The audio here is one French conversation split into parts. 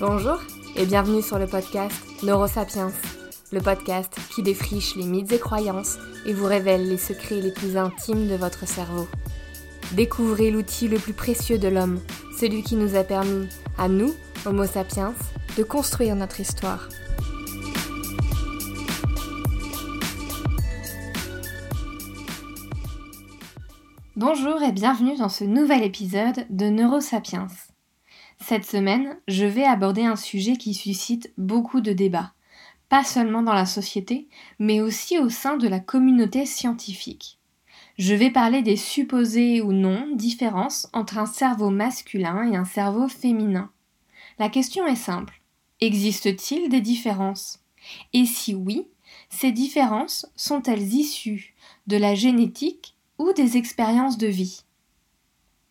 Bonjour et bienvenue sur le podcast Neurosapiens, le podcast qui défriche les mythes et croyances et vous révèle les secrets les plus intimes de votre cerveau. Découvrez l'outil le plus précieux de l'homme, celui qui nous a permis, à nous, Homo sapiens, de construire notre histoire. Bonjour et bienvenue dans ce nouvel épisode de Neurosapiens. Cette semaine, je vais aborder un sujet qui suscite beaucoup de débats, pas seulement dans la société, mais aussi au sein de la communauté scientifique. Je vais parler des supposées ou non différences entre un cerveau masculin et un cerveau féminin. La question est simple. Existe-t-il des différences? Et si oui, ces différences sont-elles issues de la génétique ou des expériences de vie?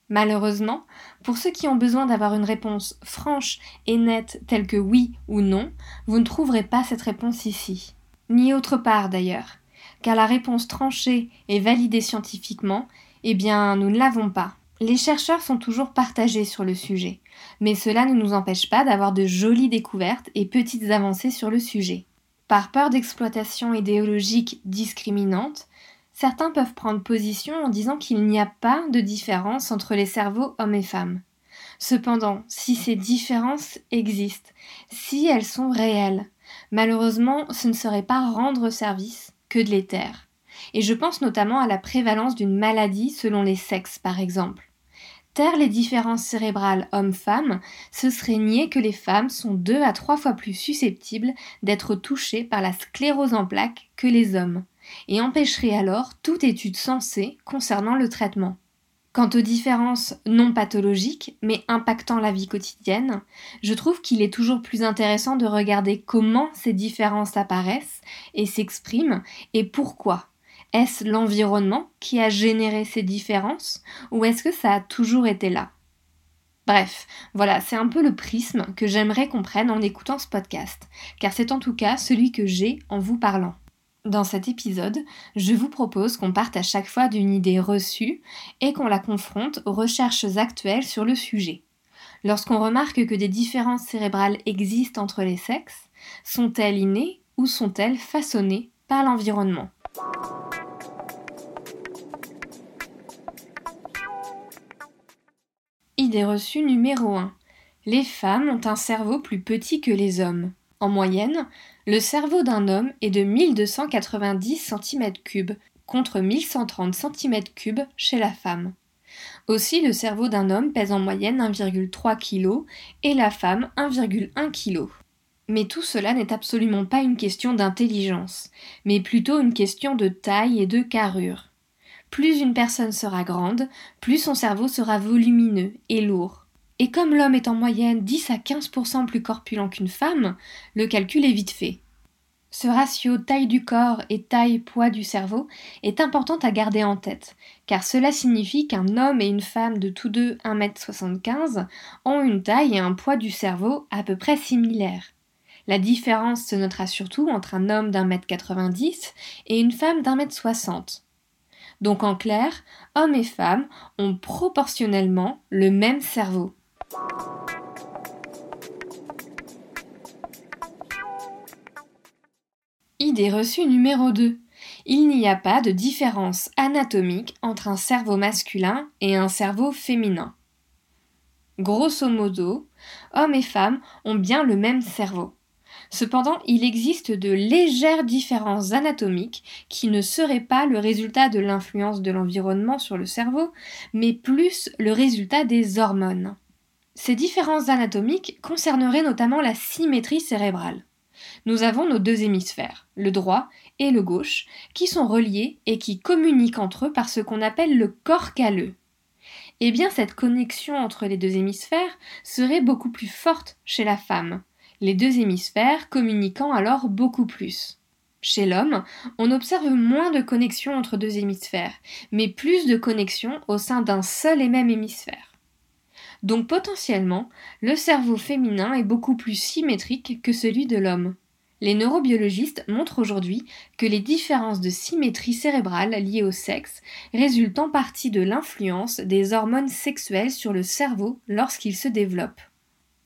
Malheureusement, pour ceux qui ont besoin d'avoir une réponse franche et nette telle que oui ou non, vous ne trouverez pas cette réponse ici. Ni autre part d'ailleurs, car la réponse tranchée et validée scientifiquement, eh bien, nous ne l'avons pas. Les chercheurs sont toujours partagés sur le sujet, mais cela ne nous empêche pas d'avoir de jolies découvertes et petites avancées sur le sujet. Par peur d'exploitation idéologique discriminante, certains peuvent prendre position en disant qu'il n'y a pas de différence entre les cerveaux hommes et femmes. Cependant, si ces différences existent, si elles sont réelles, malheureusement, ce ne serait pas rendre service que de les taire. Et je pense notamment à la prévalence d'une maladie selon les sexes, par exemple. Taire les différences cérébrales hommes-femmes, ce serait nier que les femmes sont deux à trois fois plus susceptibles d'être touchées par la sclérose en plaques que les hommes et empêcherait alors toute étude sensée concernant le traitement. Quant aux différences non pathologiques, mais impactant la vie quotidienne, je trouve qu'il est toujours plus intéressant de regarder comment ces différences apparaissent et s'expriment et pourquoi. Est-ce l'environnement qui a généré ces différences ou est-ce que ça a toujours été là? Bref, voilà, c'est un peu le prisme que j'aimerais qu'on prenne en écoutant ce podcast, car c'est en tout cas celui que j'ai en vous parlant. Dans cet épisode, je vous propose qu'on parte à chaque fois d'une idée reçue et qu'on la confronte aux recherches actuelles sur le sujet. Lorsqu'on remarque que des différences cérébrales existent entre les sexes, sont-elles innées ou sont-elles façonnées par l'environnement? Idée reçue numéro 1. Les femmes ont un cerveau plus petit que les hommes. En moyenne, le cerveau d'un homme est de 1290 cm3 contre 1130 cm3 chez la femme. Aussi, le cerveau d'un homme pèse en moyenne 1,3 kg et la femme 1,1 kg. Mais tout cela n'est absolument pas une question d'intelligence, mais plutôt une question de taille et de carrure. Plus une personne sera grande, plus son cerveau sera volumineux et lourd. Et comme l'homme est en moyenne 10 à 15% plus corpulent qu'une femme, le calcul est vite fait. Ce ratio taille du corps et taille-poids du cerveau est important à garder en tête, car cela signifie qu'un homme et une femme de tous deux 1m75 ont une taille et un poids du cerveau à peu près similaires. La différence se notera surtout entre un homme d'un mètre 90 et une femme d'un mètre 60. Donc en clair, hommes et femmes ont proportionnellement le même cerveau. Idée reçue numéro 2. Il n'y a pas de différence anatomique entre un cerveau masculin et un cerveau féminin. Grosso modo, hommes et femmes ont bien le même cerveau. Cependant, il existe de légères différences anatomiques qui ne seraient pas le résultat de l'influence de l'environnement sur le cerveau, mais plus le résultat des hormones. Ces différences anatomiques concerneraient notamment la symétrie cérébrale. Nous avons nos deux hémisphères, le droit et le gauche, qui sont reliés et qui communiquent entre eux par ce qu'on appelle le corps calleux. Eh bien, cette connexion entre les deux hémisphères serait beaucoup plus forte chez la femme, les deux hémisphères communiquant alors beaucoup plus. Chez l'homme, on observe moins de connexion entre deux hémisphères, mais plus de connexion au sein d'un seul et même hémisphère. Donc potentiellement, le cerveau féminin est beaucoup plus symétrique que celui de l'homme. Les neurobiologistes montrent aujourd'hui que les différences de symétrie cérébrale liées au sexe résultent en partie de l'influence des hormones sexuelles sur le cerveau lorsqu'il se développe.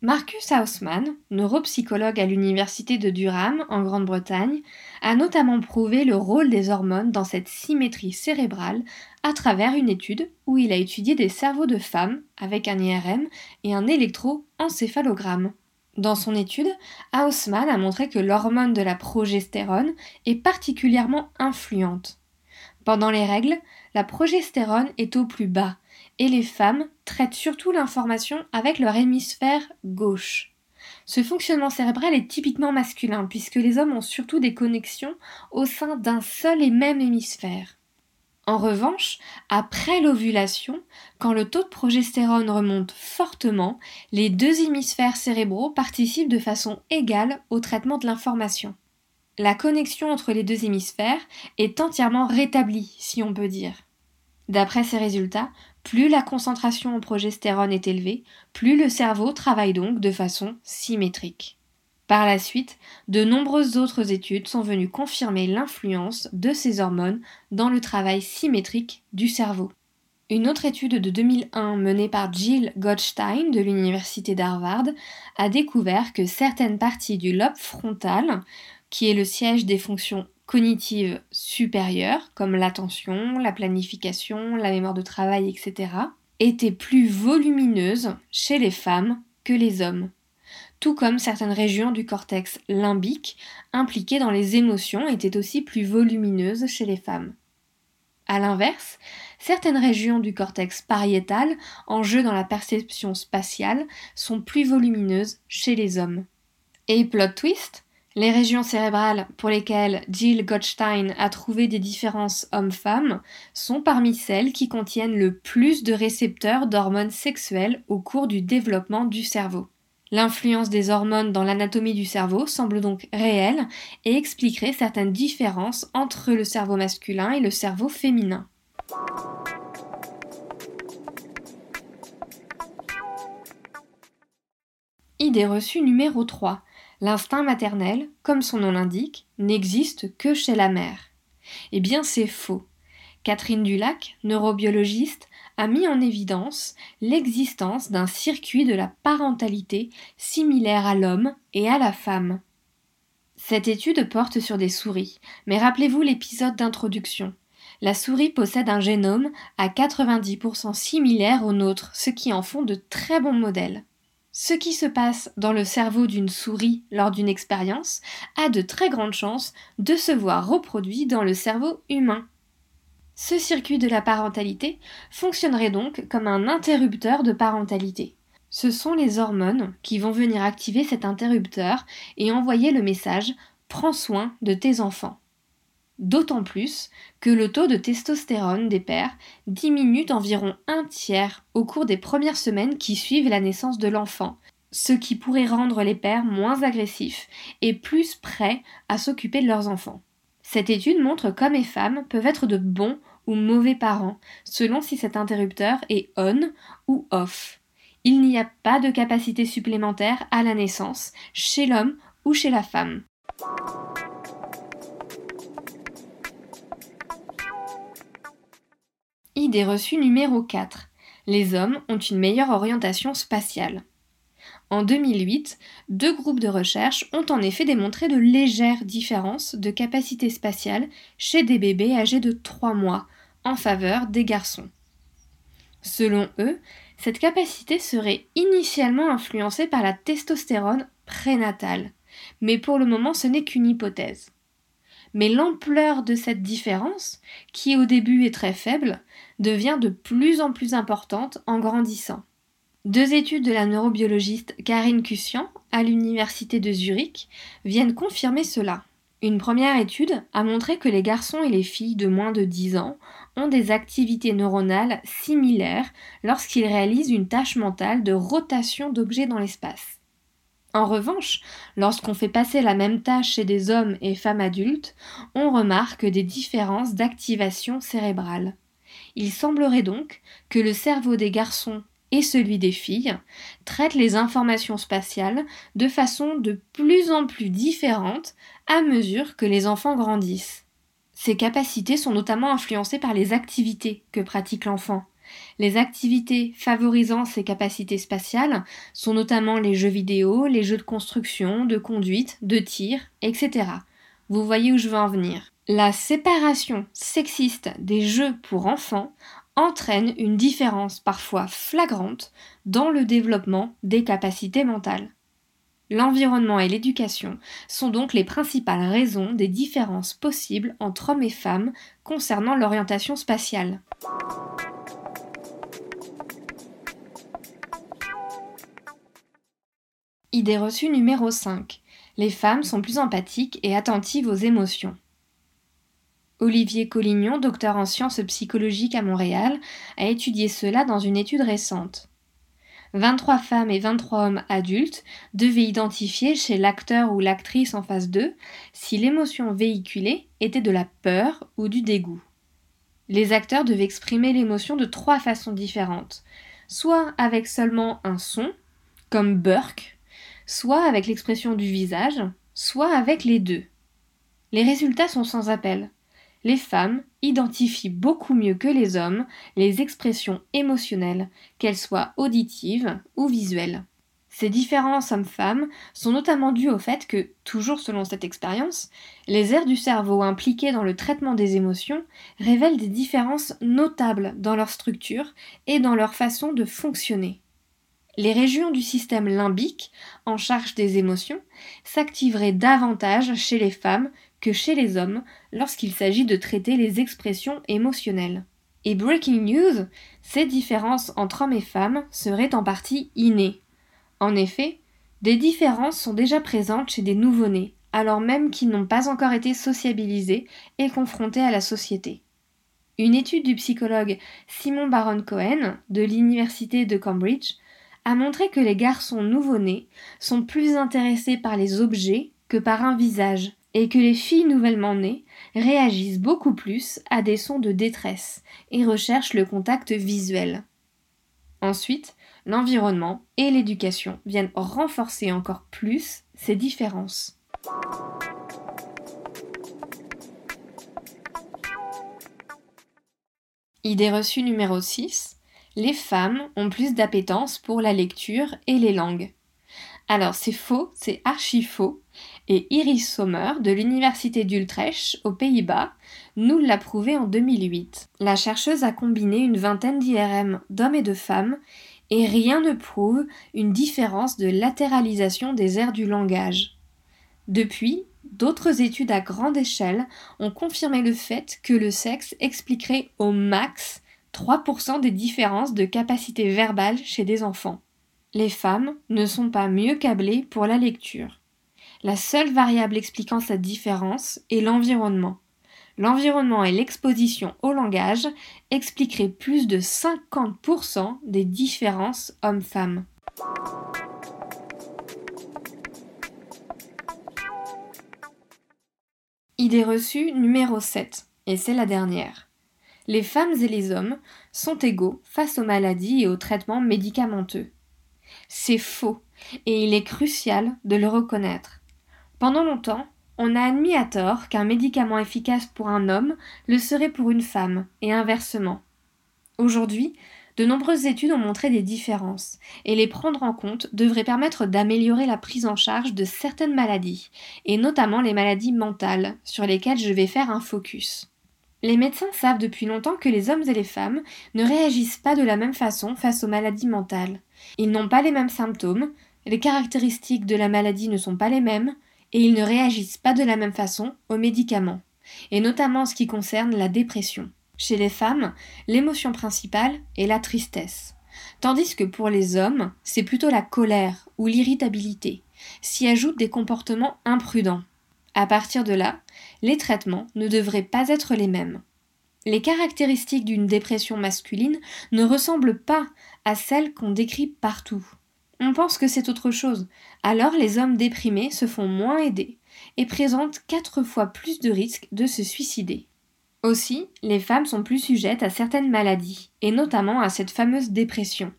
Marcus Haussmann, neuropsychologue à l'université de Durham en Grande-Bretagne, a notamment prouvé le rôle des hormones dans cette symétrie cérébrale à travers une étude où il a étudié des cerveaux de femmes avec un IRM et un électroencéphalogramme. Dans son étude, Haussmann a montré que l'hormone de la progestérone est particulièrement influente. Pendant les règles, la progestérone est au plus bas et les femmes traitent surtout l'information avec leur hémisphère gauche. Ce fonctionnement cérébral est typiquement masculin puisque les hommes ont surtout des connexions au sein d'un seul et même hémisphère. En revanche, après l'ovulation, quand le taux de progestérone remonte fortement, les deux hémisphères cérébraux participent de façon égale au traitement de l'information. La connexion entre les deux hémisphères est entièrement rétablie, si on peut dire. D'après ces résultats, plus la concentration en progestérone est élevée, plus le cerveau travaille donc de façon symétrique. Par la suite, de nombreuses autres études sont venues confirmer l'influence de ces hormones dans le travail symétrique du cerveau. Une autre étude de 2001 menée par Jill Gottstein de l'université d'Harvard a découvert que certaines parties du lobe frontal, qui est le siège des fonctions cognitives supérieures, comme l'attention, la planification, la mémoire de travail, etc., étaient plus volumineuses chez les femmes que les hommes, tout comme certaines régions du cortex limbique impliquées dans les émotions étaient aussi plus volumineuses chez les femmes. A l'inverse, certaines régions du cortex pariétal, en jeu dans la perception spatiale, sont plus volumineuses chez les hommes. Et plot twist, les régions cérébrales pour lesquelles Jill Gottstein a trouvé des différences hommes-femmes sont parmi celles qui contiennent le plus de récepteurs d'hormones sexuelles au cours du développement du cerveau. L'influence des hormones dans l'anatomie du cerveau semble donc réelle et expliquerait certaines différences entre le cerveau masculin et le cerveau féminin. Idée reçue numéro 3. L'instinct maternel, comme son nom l'indique, n'existe que chez la mère. Eh bien, c'est faux. Catherine Dulac, neurobiologiste, a mis en évidence l'existence d'un circuit de la parentalité similaire à l'homme et à la femme. Cette étude porte sur des souris, mais rappelez-vous l'épisode d'introduction. La souris possède un génome à 90% similaire au nôtre, ce qui en font de très bons modèles. Ce qui se passe dans le cerveau d'une souris lors d'une expérience a de très grandes chances de se voir reproduit dans le cerveau humain. Ce circuit de la parentalité fonctionnerait donc comme un interrupteur de parentalité. Ce sont les hormones qui vont venir activer cet interrupteur et envoyer le message Prends soin de tes enfants. D'autant plus que le taux de testostérone des pères diminue d'environ un tiers au cours des premières semaines qui suivent la naissance de l'enfant, ce qui pourrait rendre les pères moins agressifs et plus prêts à s'occuper de leurs enfants. Cette étude montre qu'hommes et femmes peuvent être de bons ou mauvais parents, selon si cet interrupteur est on ou off. Il n'y a pas de capacité supplémentaire à la naissance, chez l'homme ou chez la femme. Idée numéro 4. Les hommes ont une meilleure orientation spatiale. En 2008, deux groupes de recherche ont en effet démontré de légères différences de capacité spatiale chez des bébés âgés de 3 mois en faveur des garçons. Selon eux, cette capacité serait initialement influencée par la testostérone prénatale, mais pour le moment ce n'est qu'une hypothèse mais l'ampleur de cette différence, qui au début est très faible, devient de plus en plus importante en grandissant. Deux études de la neurobiologiste Karine Cussian à l'université de Zurich viennent confirmer cela. Une première étude a montré que les garçons et les filles de moins de 10 ans ont des activités neuronales similaires lorsqu'ils réalisent une tâche mentale de rotation d'objets dans l'espace. En revanche, lorsqu'on fait passer la même tâche chez des hommes et femmes adultes, on remarque des différences d'activation cérébrale. Il semblerait donc que le cerveau des garçons et celui des filles traitent les informations spatiales de façon de plus en plus différente à mesure que les enfants grandissent. Ces capacités sont notamment influencées par les activités que pratique l'enfant, Les activités favorisant ces capacités spatiales sont notamment les jeux vidéo, les jeux de construction, de conduite, de tir, etc. Vous voyez où je veux en venir. La séparation sexiste des jeux pour enfants entraîne une différence parfois flagrante dans le développement des capacités mentales. L'environnement et l'éducation sont donc les principales raisons des différences possibles entre hommes et femmes concernant l'orientation spatiale. Idée reçue numéro 5. Les femmes sont plus empathiques et attentives aux émotions. Olivier Collignon, docteur en sciences psychologiques à Montréal, a étudié cela dans une étude récente. 23 femmes et 23 hommes adultes devaient identifier chez l'acteur ou l'actrice en face d'eux si l'émotion véhiculée était de la peur ou du dégoût. Les acteurs devaient exprimer l'émotion de trois façons différentes, soit avec seulement un son, comme Burke, soit avec l'expression du visage, soit avec les deux. Les résultats sont sans appel les femmes identifient beaucoup mieux que les hommes les expressions émotionnelles, qu'elles soient auditives ou visuelles. Ces différences hommes-femmes sont notamment dues au fait que, toujours selon cette expérience, les aires du cerveau impliquées dans le traitement des émotions révèlent des différences notables dans leur structure et dans leur façon de fonctionner. Les régions du système limbique, en charge des émotions, s'activeraient davantage chez les femmes que chez les hommes lorsqu'il s'agit de traiter les expressions émotionnelles. Et breaking news, ces différences entre hommes et femmes seraient en partie innées. En effet, des différences sont déjà présentes chez des nouveau-nés, alors même qu'ils n'ont pas encore été sociabilisés et confrontés à la société. Une étude du psychologue Simon Baron Cohen de l'Université de Cambridge a montré que les garçons nouveau-nés sont plus intéressés par les objets que par un visage, et que les filles nouvellement nées réagissent beaucoup plus à des sons de détresse et recherchent le contact visuel. Ensuite, l'environnement et l'éducation viennent renforcer encore plus ces différences. Idée reçue numéro 6. Les femmes ont plus d'appétence pour la lecture et les langues. Alors c'est faux, c'est archi faux, et Iris Sommer de l'Université d'Utrecht aux Pays-Bas nous l'a prouvé en 2008. La chercheuse a combiné une vingtaine d'IRM d'hommes et de femmes et rien ne prouve une différence de latéralisation des aires du langage. Depuis, d'autres études à grande échelle ont confirmé le fait que le sexe expliquerait au max 3% des différences de capacité verbale chez des enfants. Les femmes ne sont pas mieux câblées pour la lecture. La seule variable expliquant cette différence est l'environnement. L'environnement et l'exposition au langage expliqueraient plus de 50% des différences hommes-femmes. Idée reçue numéro 7, et c'est la dernière. Les femmes et les hommes sont égaux face aux maladies et aux traitements médicamenteux. C'est faux, et il est crucial de le reconnaître. Pendant longtemps, on a admis à tort qu'un médicament efficace pour un homme le serait pour une femme, et inversement. Aujourd'hui, de nombreuses études ont montré des différences, et les prendre en compte devrait permettre d'améliorer la prise en charge de certaines maladies, et notamment les maladies mentales, sur lesquelles je vais faire un focus. Les médecins savent depuis longtemps que les hommes et les femmes ne réagissent pas de la même façon face aux maladies mentales. Ils n'ont pas les mêmes symptômes, les caractéristiques de la maladie ne sont pas les mêmes, et ils ne réagissent pas de la même façon aux médicaments, et notamment en ce qui concerne la dépression. Chez les femmes, l'émotion principale est la tristesse, tandis que pour les hommes, c'est plutôt la colère ou l'irritabilité, s'y ajoutent des comportements imprudents. À partir de là, les traitements ne devraient pas être les mêmes. Les caractéristiques d'une dépression masculine ne ressemblent pas à celles qu'on décrit partout on pense que c'est autre chose. Alors les hommes déprimés se font moins aider et présentent quatre fois plus de risques de se suicider. Aussi, les femmes sont plus sujettes à certaines maladies, et notamment à cette fameuse dépression.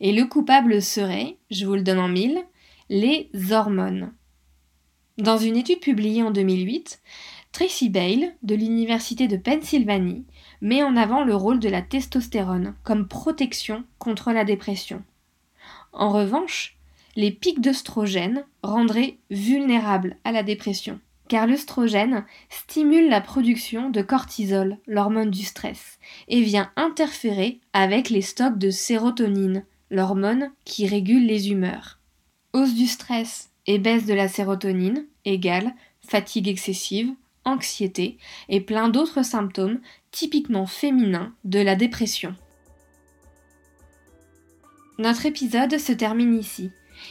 Et le coupable serait, je vous le donne en mille, les hormones. Dans une étude publiée en 2008, Tracy Bale, de l'Université de Pennsylvanie, met en avant le rôle de la testostérone comme protection contre la dépression. En revanche, les pics d'œstrogène rendraient vulnérables à la dépression, car l'œstrogène stimule la production de cortisol, l'hormone du stress, et vient interférer avec les stocks de sérotonine, l'hormone qui régule les humeurs. Hausse du stress et baisse de la sérotonine égale fatigue excessive, anxiété et plein d'autres symptômes typiquement féminins de la dépression. Notre épisode se termine ici.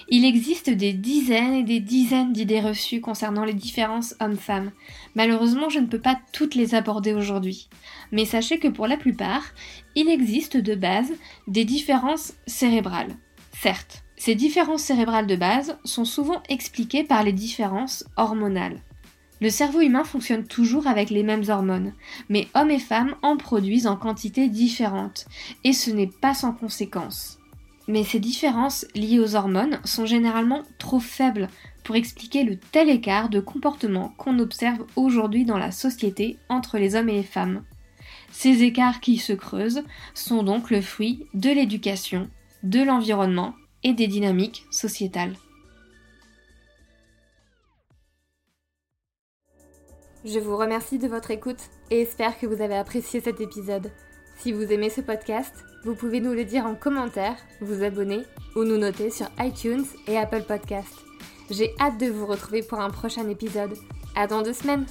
Il existe des dizaines et des dizaines d'idées reçues concernant les différences hommes-femmes. Malheureusement, je ne peux pas toutes les aborder aujourd'hui. Mais sachez que pour la plupart, il existe de base des différences cérébrales. Certes, ces différences cérébrales de base sont souvent expliquées par les différences hormonales. Le cerveau humain fonctionne toujours avec les mêmes hormones, mais hommes et femmes en produisent en quantité différente, et ce n'est pas sans conséquence. Mais ces différences liées aux hormones sont généralement trop faibles pour expliquer le tel écart de comportement qu'on observe aujourd'hui dans la société entre les hommes et les femmes. Ces écarts qui se creusent sont donc le fruit de l'éducation, de l'environnement et des dynamiques sociétales. Je vous remercie de votre écoute et espère que vous avez apprécié cet épisode. Si vous aimez ce podcast, vous pouvez nous le dire en commentaire, vous abonner ou nous noter sur iTunes et Apple Podcast. J'ai hâte de vous retrouver pour un prochain épisode. À dans deux semaines!